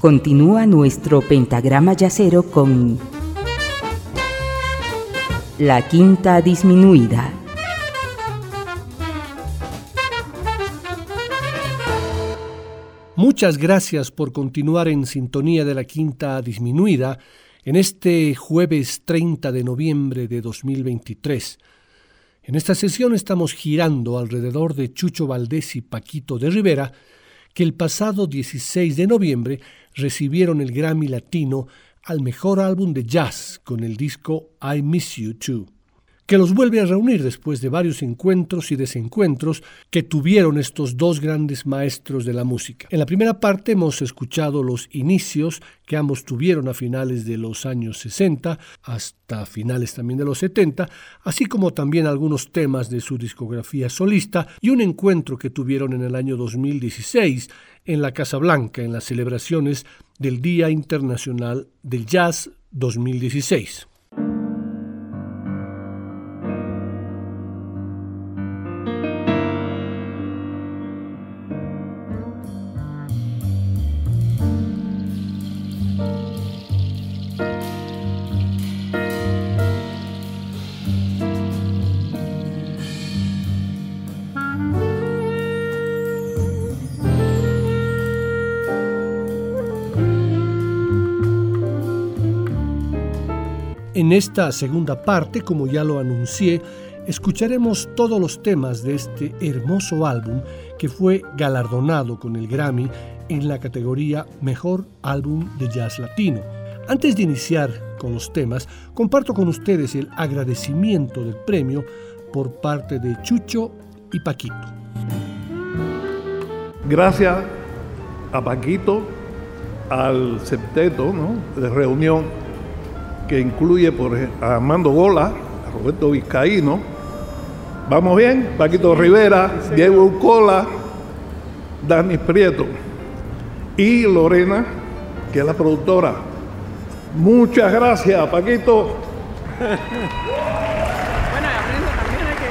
Continúa nuestro pentagrama yacero con la quinta disminuida. Muchas gracias por continuar en sintonía de la quinta disminuida en este jueves 30 de noviembre de 2023. En esta sesión estamos girando alrededor de Chucho Valdés y Paquito de Rivera, que el pasado 16 de noviembre recibieron el Grammy Latino al mejor álbum de jazz con el disco I Miss You Too que los vuelve a reunir después de varios encuentros y desencuentros que tuvieron estos dos grandes maestros de la música. En la primera parte hemos escuchado los inicios que ambos tuvieron a finales de los años 60 hasta finales también de los 70, así como también algunos temas de su discografía solista y un encuentro que tuvieron en el año 2016 en la Casa Blanca en las celebraciones del Día Internacional del Jazz 2016. Esta segunda parte, como ya lo anuncié, escucharemos todos los temas de este hermoso álbum que fue galardonado con el Grammy en la categoría Mejor Álbum de Jazz Latino. Antes de iniciar con los temas, comparto con ustedes el agradecimiento del premio por parte de Chucho y Paquito. Gracias a Paquito, al septeto de reunión que incluye por a Armando Gola, a Roberto Vizcaíno. ¿Vamos bien? Paquito Rivera, Diego Urcola, Dani Prieto y Lorena, que es la productora. Muchas gracias, Paquito. bueno,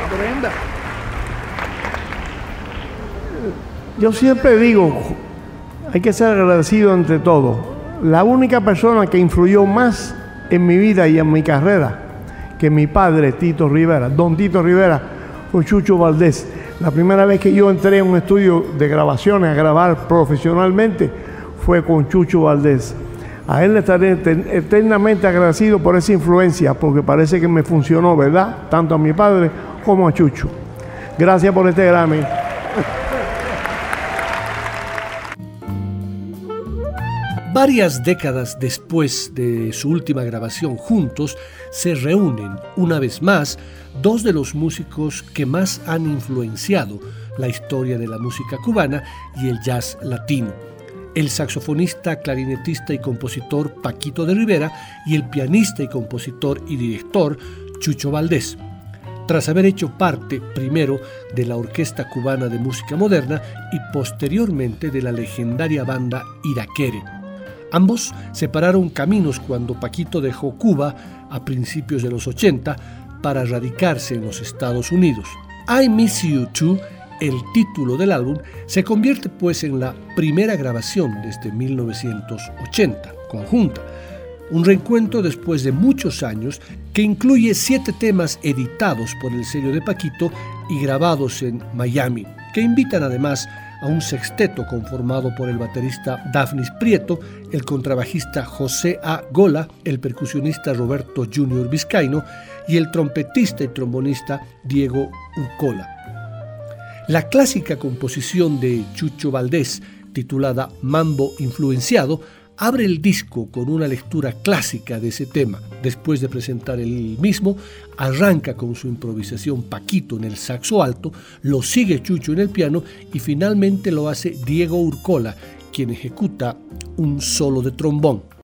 aprenda, Yo siempre digo, hay que ser agradecido ante todo. La única persona que influyó más en mi vida y en mi carrera que mi padre, Tito Rivera, don Tito Rivera, fue Chucho Valdés. La primera vez que yo entré en un estudio de grabaciones a grabar profesionalmente fue con Chucho Valdés. A él le estaré eternamente agradecido por esa influencia, porque parece que me funcionó, ¿verdad? Tanto a mi padre como a Chucho. Gracias por este Grammy. Varias décadas después de su última grabación juntos, se reúnen una vez más dos de los músicos que más han influenciado la historia de la música cubana y el jazz latino. El saxofonista, clarinetista y compositor Paquito de Rivera y el pianista y compositor y director Chucho Valdés. Tras haber hecho parte primero de la Orquesta Cubana de Música Moderna y posteriormente de la legendaria banda Iraquere. Ambos separaron caminos cuando Paquito dejó Cuba a principios de los 80 para radicarse en los Estados Unidos. I Miss You Too, el título del álbum, se convierte pues en la primera grabación desde 1980, conjunta. Un reencuentro después de muchos años que incluye siete temas editados por el sello de Paquito y grabados en Miami, que invitan además un sexteto conformado por el baterista Daphnis Prieto, el contrabajista José A. Gola, el percusionista Roberto Junior Vizcaino y el trompetista y trombonista Diego Urcola. La clásica composición de Chucho Valdés, titulada Mambo Influenciado, abre el disco con una lectura clásica de ese tema. Después de presentar el mismo, arranca con su improvisación Paquito en el saxo alto, lo sigue Chucho en el piano y finalmente lo hace Diego Urcola, quien ejecuta un solo de trombón.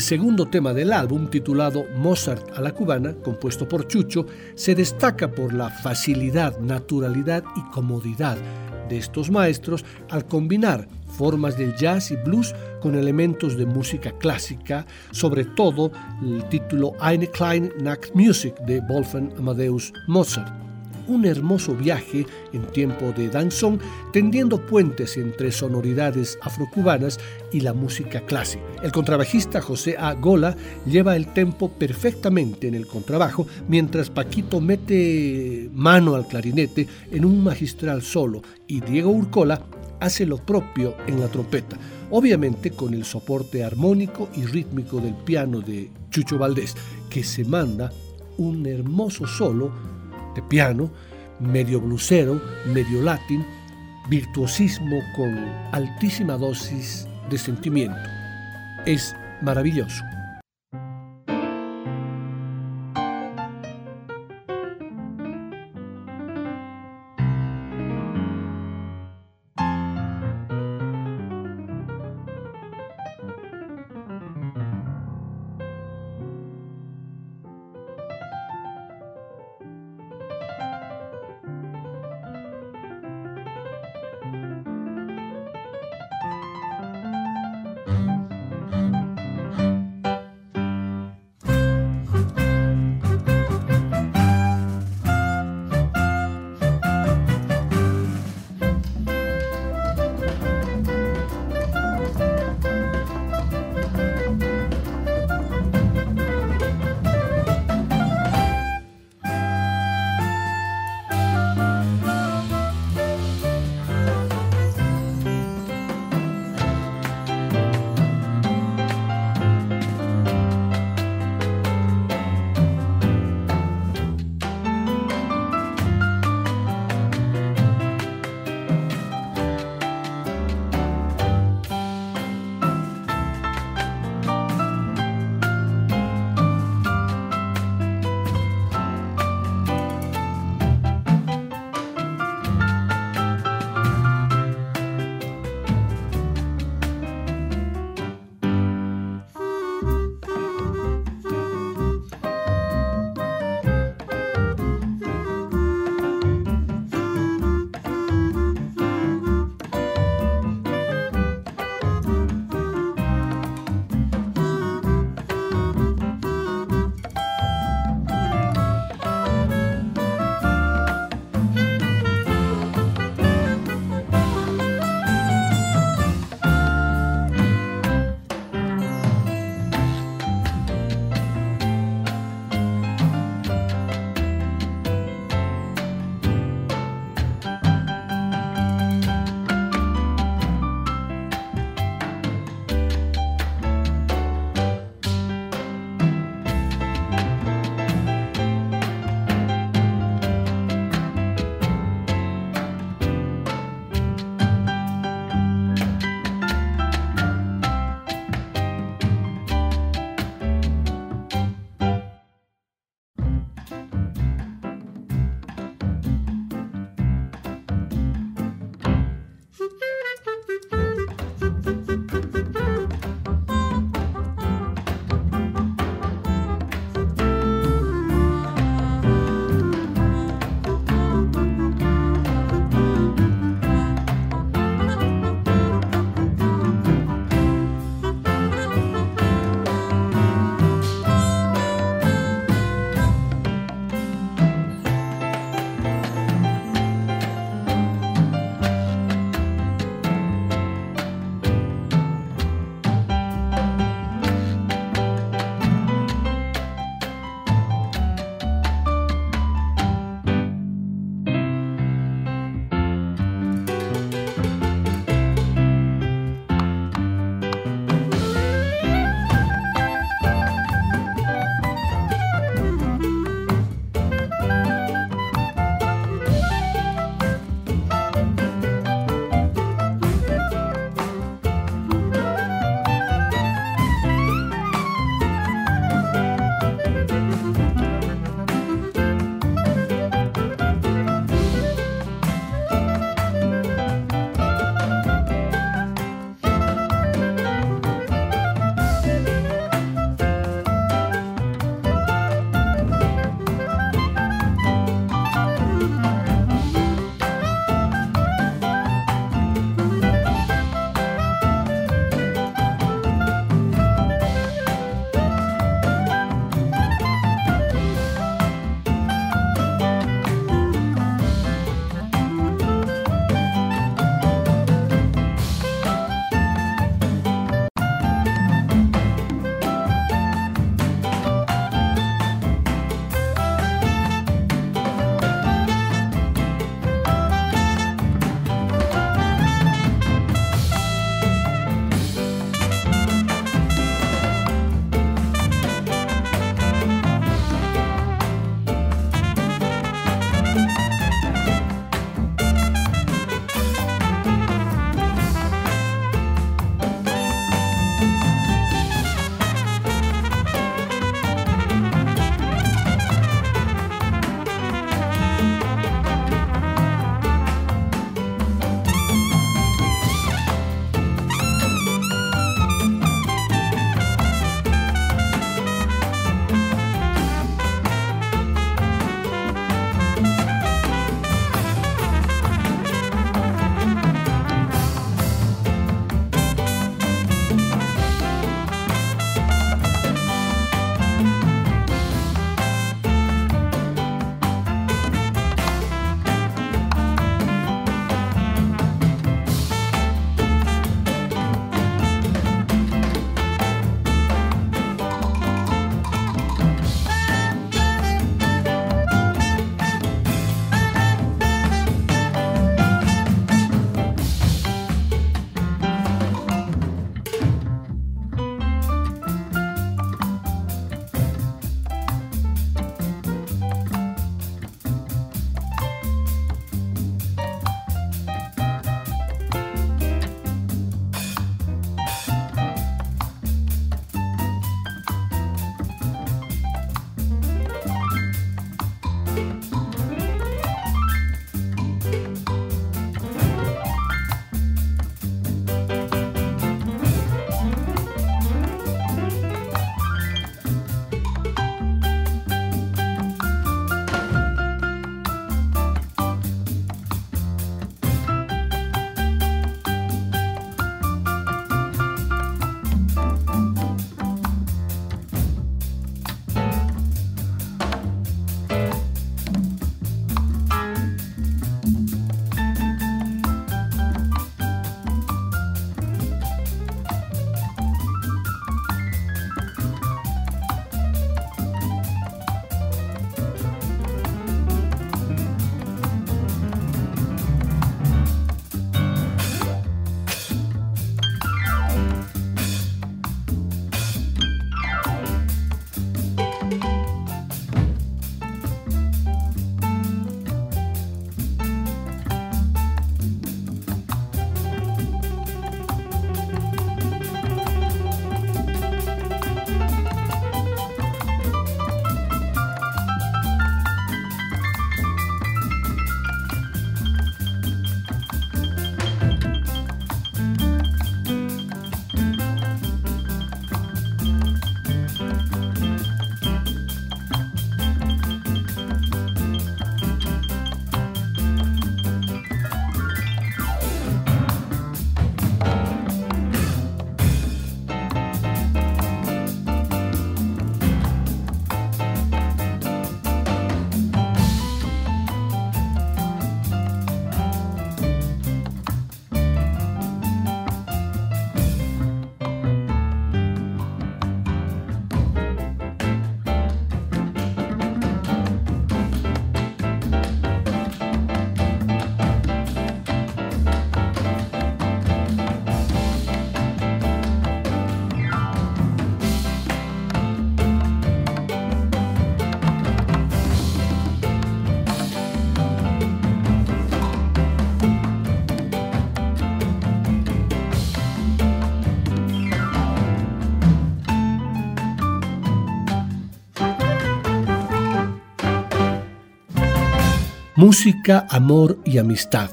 El segundo tema del álbum, titulado Mozart a la cubana, compuesto por Chucho, se destaca por la facilidad, naturalidad y comodidad de estos maestros al combinar formas del jazz y blues con elementos de música clásica, sobre todo el título Eine kleine Nachtmusik de Wolfgang Amadeus Mozart un hermoso viaje en tiempo de danzón, tendiendo puentes entre sonoridades afrocubanas y la música clásica. El contrabajista José A. Gola lleva el tempo perfectamente en el contrabajo, mientras Paquito mete mano al clarinete en un magistral solo y Diego Urcola hace lo propio en la trompeta, obviamente con el soporte armónico y rítmico del piano de Chucho Valdés, que se manda un hermoso solo de piano, medio blusero, medio latín, virtuosismo con altísima dosis de sentimiento. Es maravilloso. Música, amor y amistad.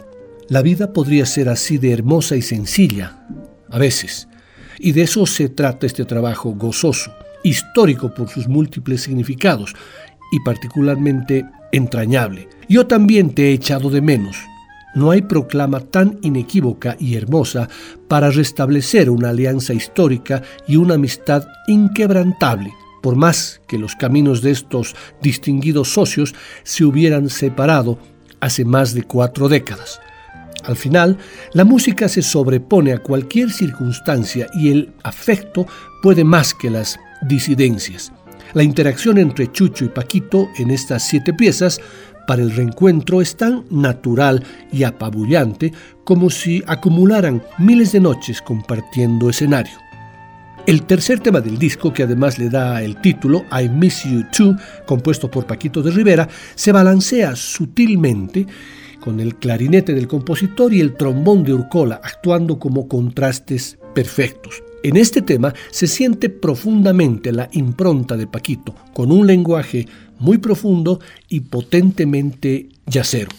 La vida podría ser así de hermosa y sencilla, a veces. Y de eso se trata este trabajo gozoso, histórico por sus múltiples significados y particularmente entrañable. Yo también te he echado de menos. No hay proclama tan inequívoca y hermosa para restablecer una alianza histórica y una amistad inquebrantable, por más que los caminos de estos distinguidos socios se hubieran separado hace más de cuatro décadas. Al final, la música se sobrepone a cualquier circunstancia y el afecto puede más que las disidencias. La interacción entre Chucho y Paquito en estas siete piezas para el reencuentro es tan natural y apabullante como si acumularan miles de noches compartiendo escenario. El tercer tema del disco, que además le da el título I Miss You Too, compuesto por Paquito de Rivera, se balancea sutilmente con el clarinete del compositor y el trombón de Urcola actuando como contrastes perfectos. En este tema se siente profundamente la impronta de Paquito, con un lenguaje muy profundo y potentemente yacero.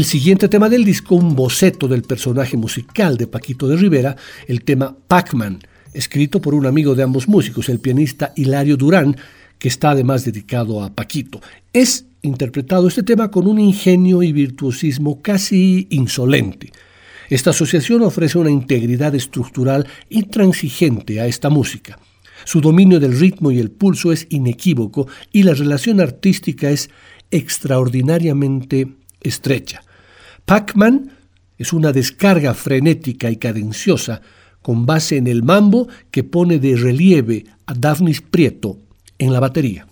El siguiente tema del disco, un boceto del personaje musical de Paquito de Rivera, el tema Pac-Man, escrito por un amigo de ambos músicos, el pianista Hilario Durán, que está además dedicado a Paquito. Es interpretado este tema con un ingenio y virtuosismo casi insolente. Esta asociación ofrece una integridad estructural intransigente a esta música. Su dominio del ritmo y el pulso es inequívoco y la relación artística es extraordinariamente estrecha. Pac-Man es una descarga frenética y cadenciosa con base en el mambo que pone de relieve a Daphnis Prieto en la batería.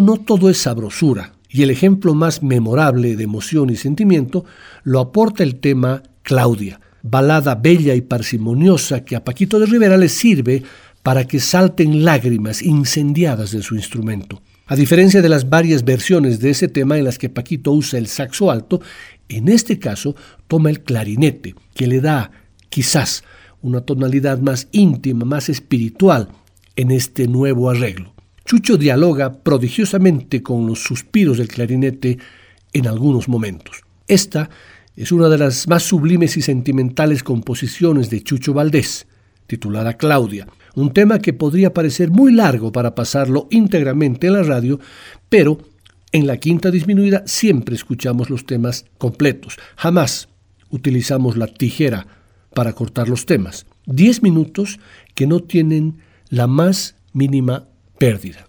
No todo es sabrosura, y el ejemplo más memorable de emoción y sentimiento lo aporta el tema Claudia, balada bella y parsimoniosa que a Paquito de Rivera le sirve para que salten lágrimas incendiadas de su instrumento. A diferencia de las varias versiones de ese tema en las que Paquito usa el saxo alto, en este caso toma el clarinete, que le da, quizás, una tonalidad más íntima, más espiritual en este nuevo arreglo. Chucho dialoga prodigiosamente con los suspiros del clarinete en algunos momentos. Esta es una de las más sublimes y sentimentales composiciones de Chucho Valdés, titulada Claudia, un tema que podría parecer muy largo para pasarlo íntegramente en la radio, pero en la quinta disminuida siempre escuchamos los temas completos, jamás utilizamos la tijera para cortar los temas. Diez minutos que no tienen la más mínima pérdida.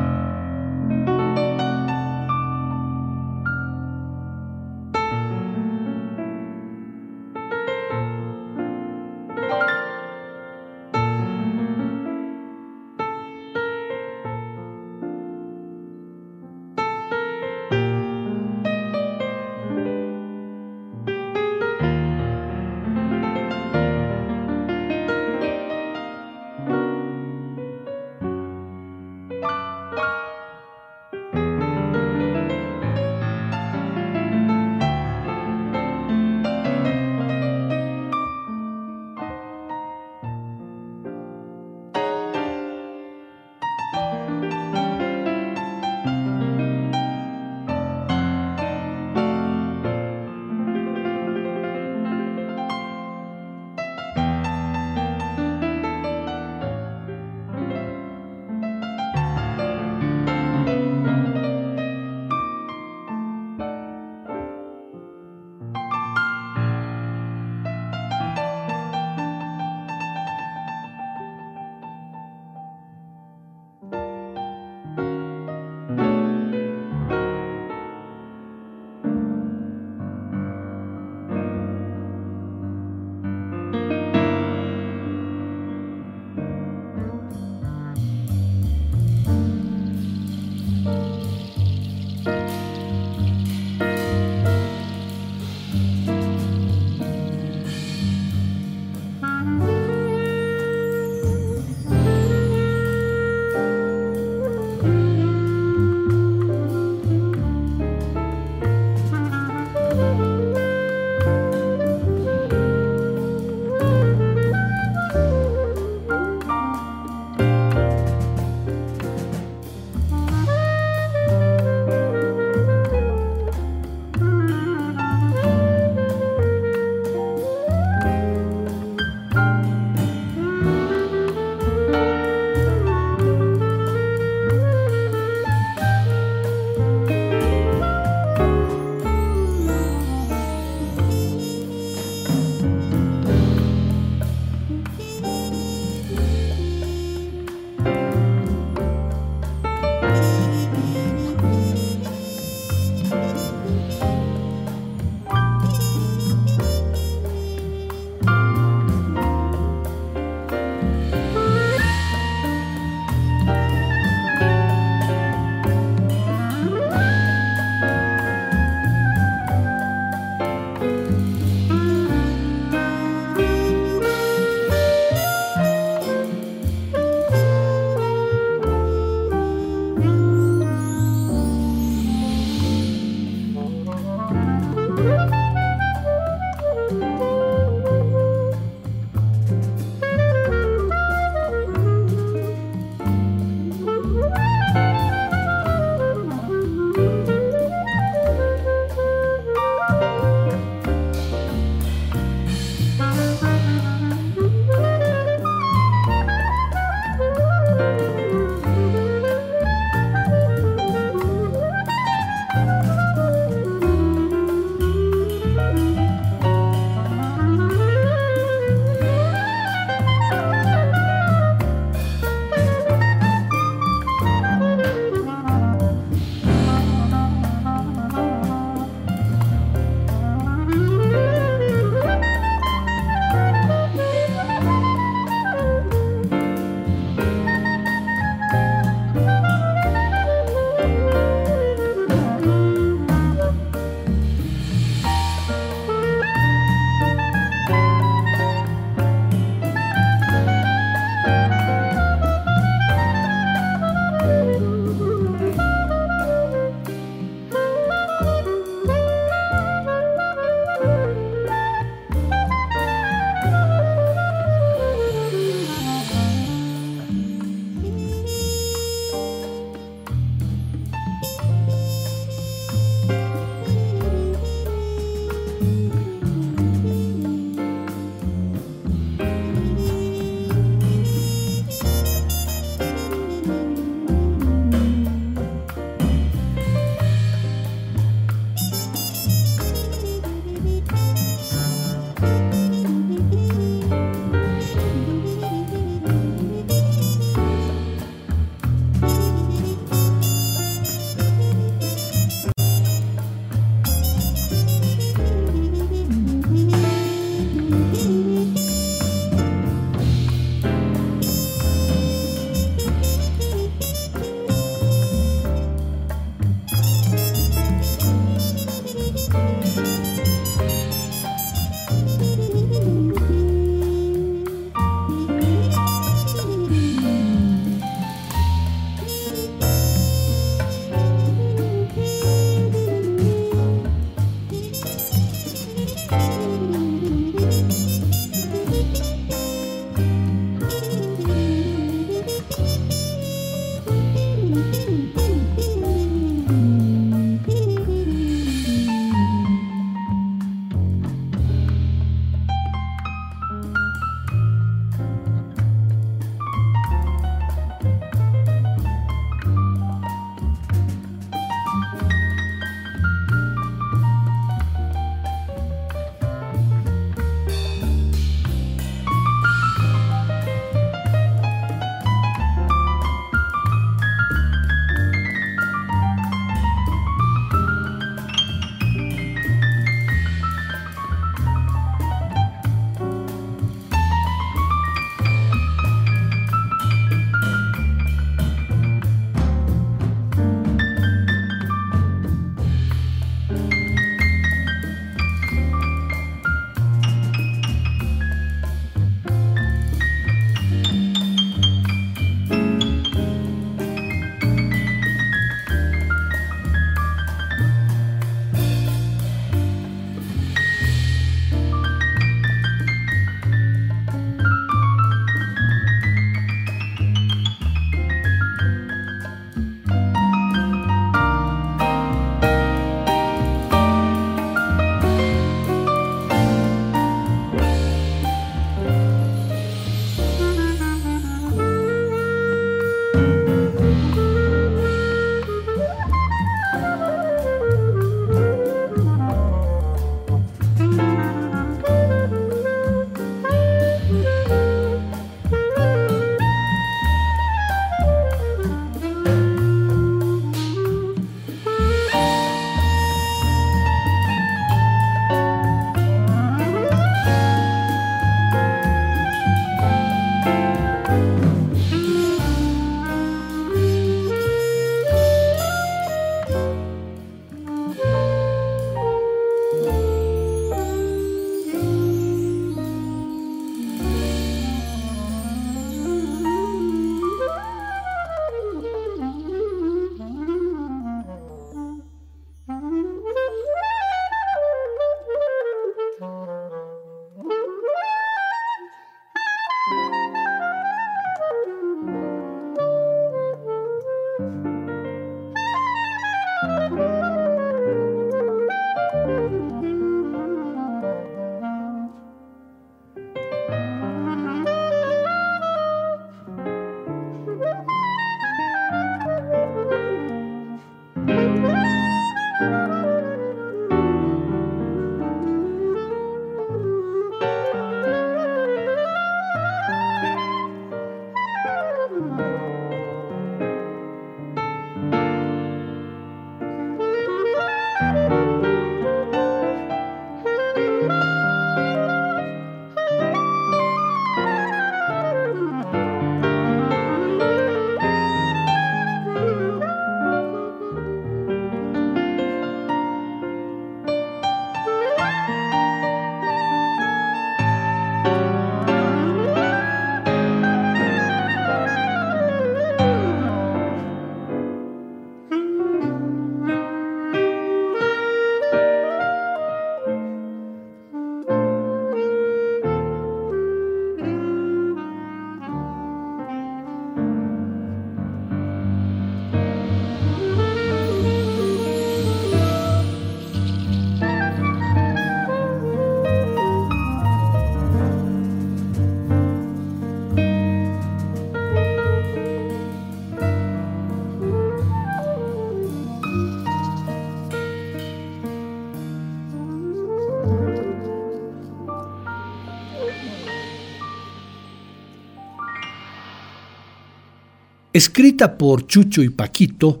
Escrita por Chucho y Paquito,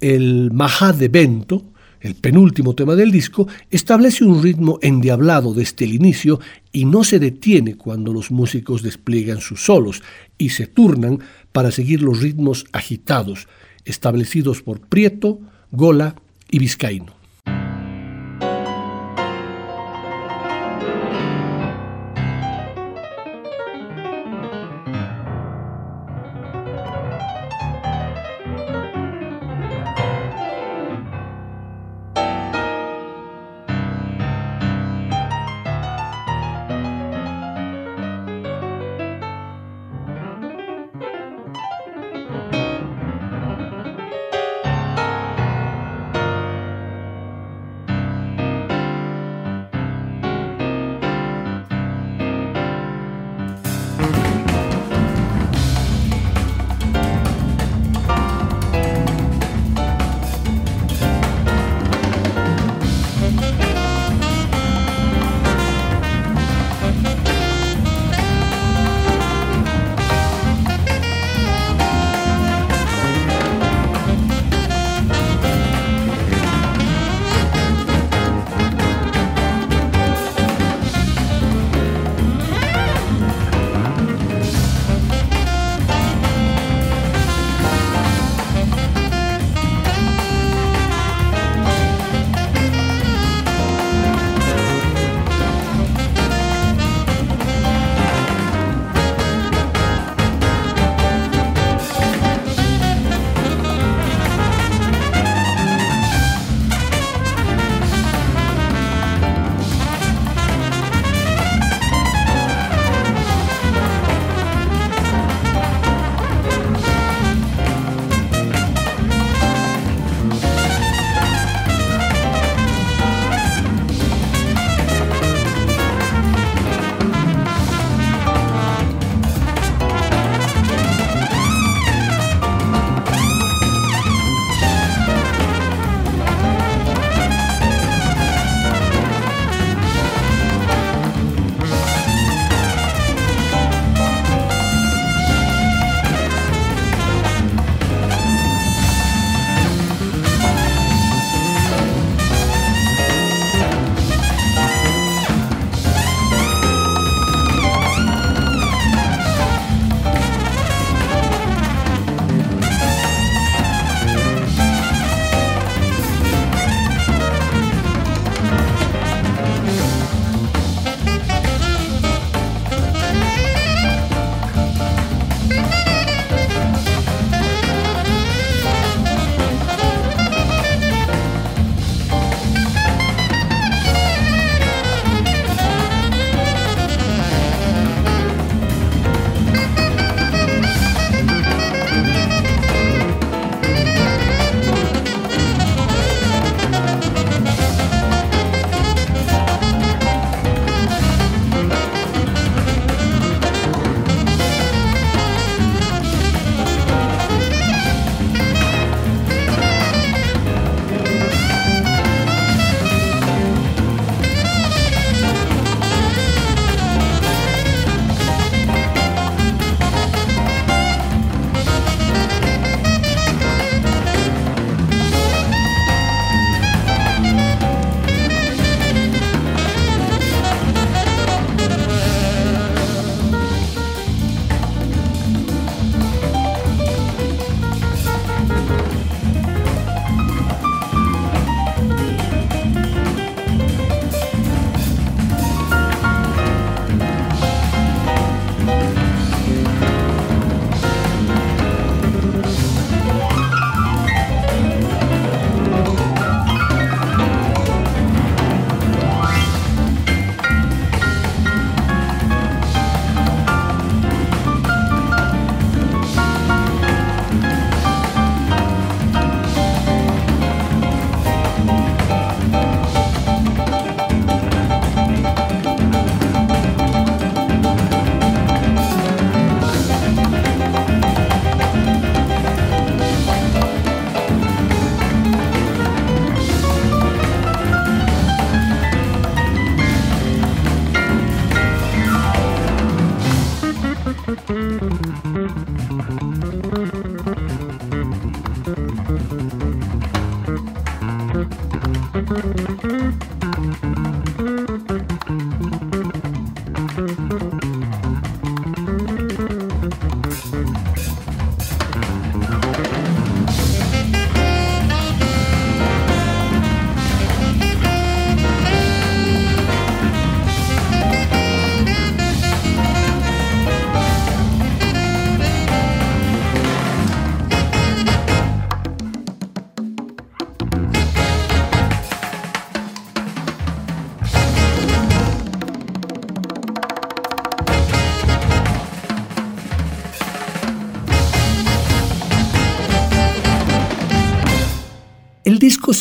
el Majá de Bento, el penúltimo tema del disco, establece un ritmo endiablado desde el inicio y no se detiene cuando los músicos despliegan sus solos y se turnan para seguir los ritmos agitados establecidos por Prieto, Gola y Vizcaíno.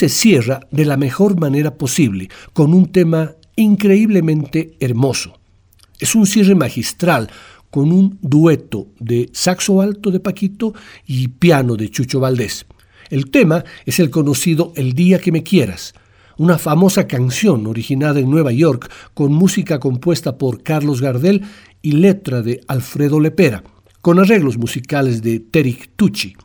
Se cierra de la mejor manera posible, con un tema increíblemente hermoso. Es un cierre magistral, con un dueto de saxo alto de Paquito y piano de Chucho Valdés. El tema es el conocido El día que me quieras, una famosa canción originada en Nueva York con música compuesta por Carlos Gardel y letra de Alfredo Lepera, con arreglos musicales de Terik Tucci.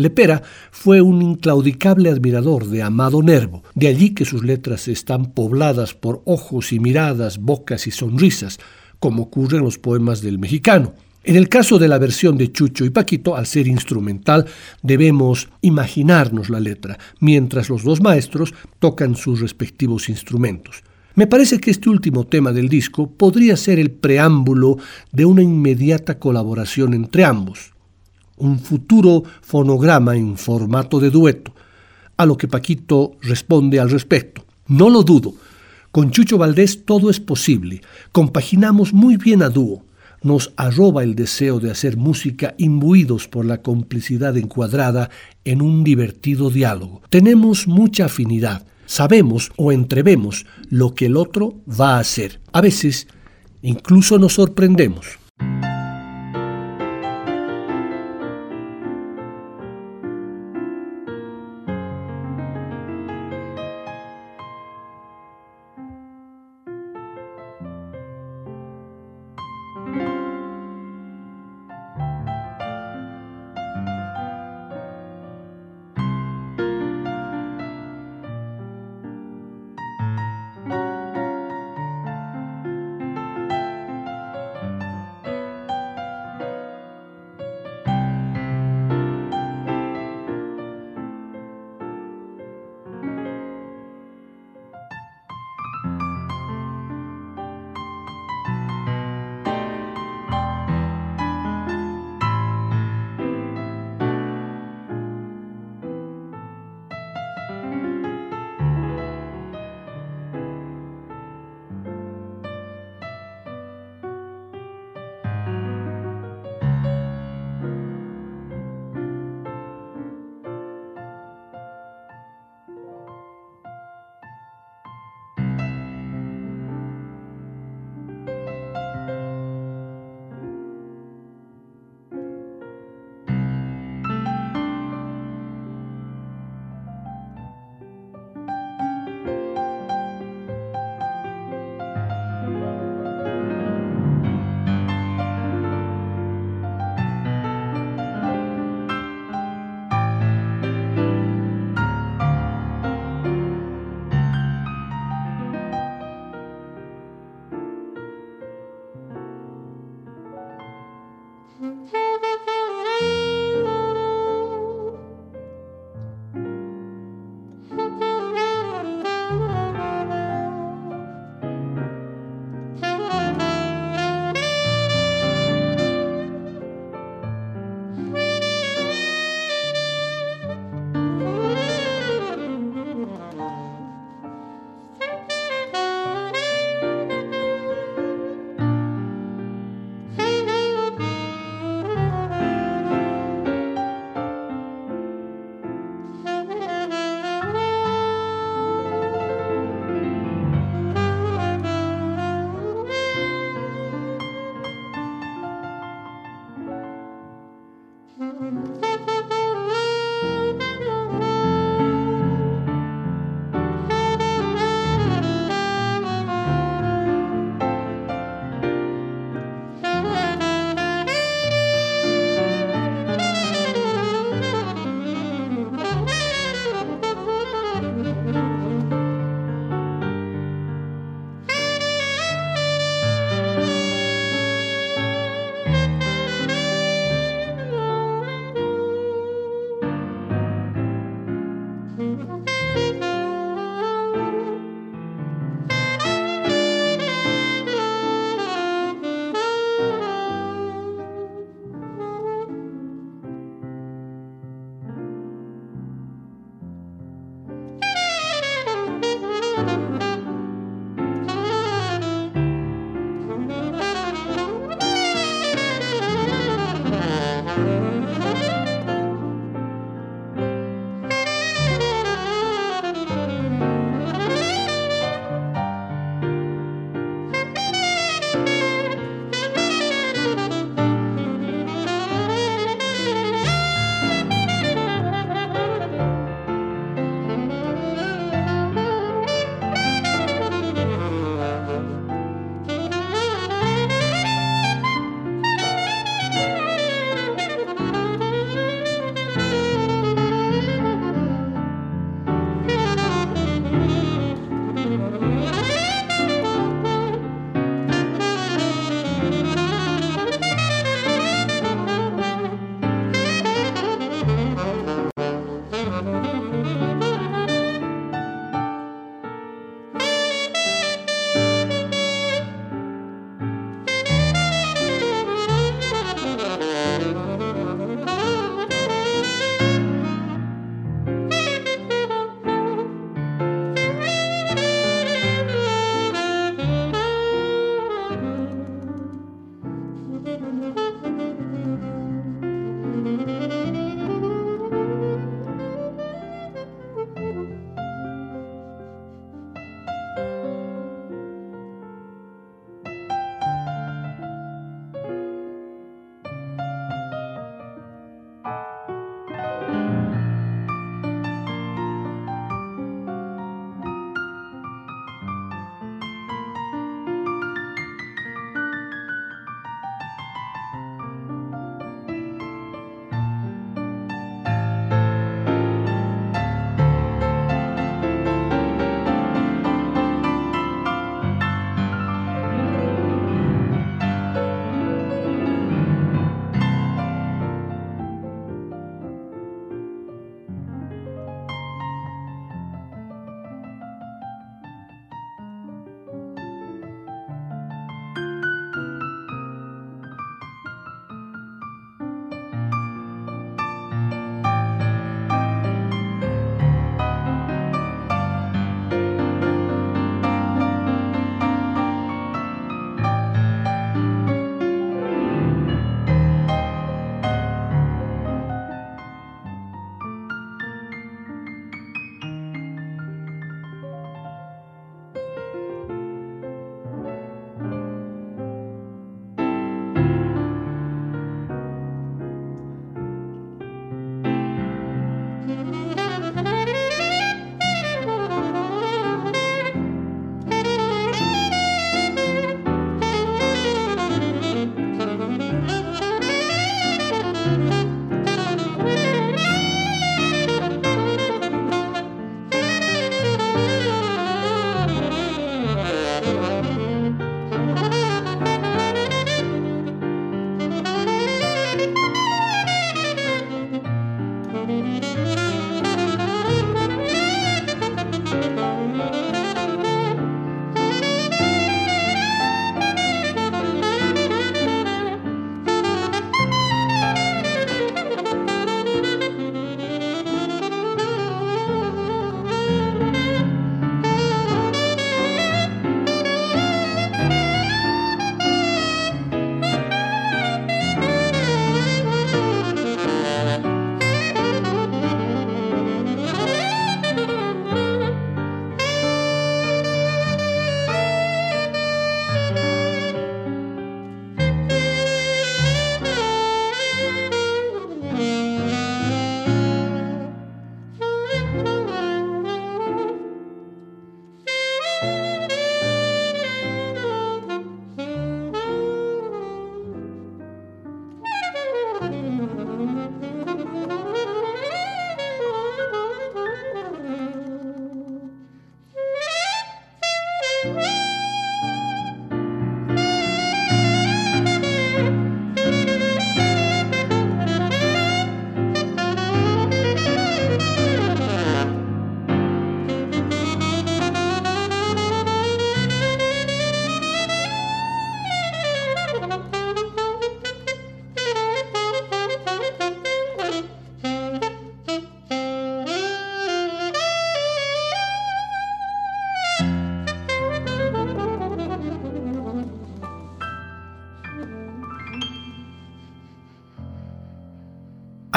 Lepera fue un inclaudicable admirador de Amado Nervo, de allí que sus letras están pobladas por ojos y miradas, bocas y sonrisas, como ocurre en los poemas del mexicano. En el caso de la versión de Chucho y Paquito, al ser instrumental, debemos imaginarnos la letra, mientras los dos maestros tocan sus respectivos instrumentos. Me parece que este último tema del disco podría ser el preámbulo de una inmediata colaboración entre ambos un futuro fonograma en formato de dueto, a lo que Paquito responde al respecto. No lo dudo, con Chucho Valdés todo es posible, compaginamos muy bien a dúo, nos arroba el deseo de hacer música imbuidos por la complicidad encuadrada en un divertido diálogo. Tenemos mucha afinidad, sabemos o entrevemos lo que el otro va a hacer. A veces incluso nos sorprendemos.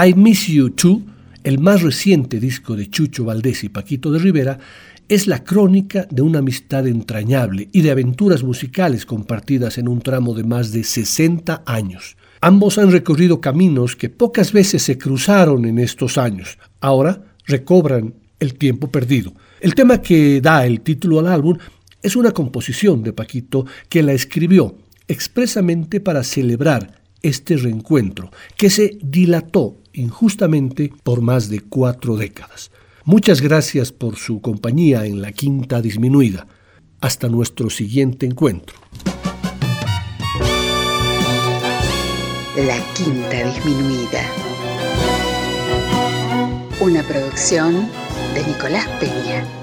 I Miss You Too, el más reciente disco de Chucho Valdés y Paquito de Rivera, es la crónica de una amistad entrañable y de aventuras musicales compartidas en un tramo de más de 60 años. Ambos han recorrido caminos que pocas veces se cruzaron en estos años. Ahora recobran el tiempo perdido. El tema que da el título al álbum es una composición de Paquito que la escribió expresamente para celebrar este reencuentro, que se dilató injustamente por más de cuatro décadas. Muchas gracias por su compañía en la quinta disminuida. Hasta nuestro siguiente encuentro. La quinta disminuida. Una producción de Nicolás Peña.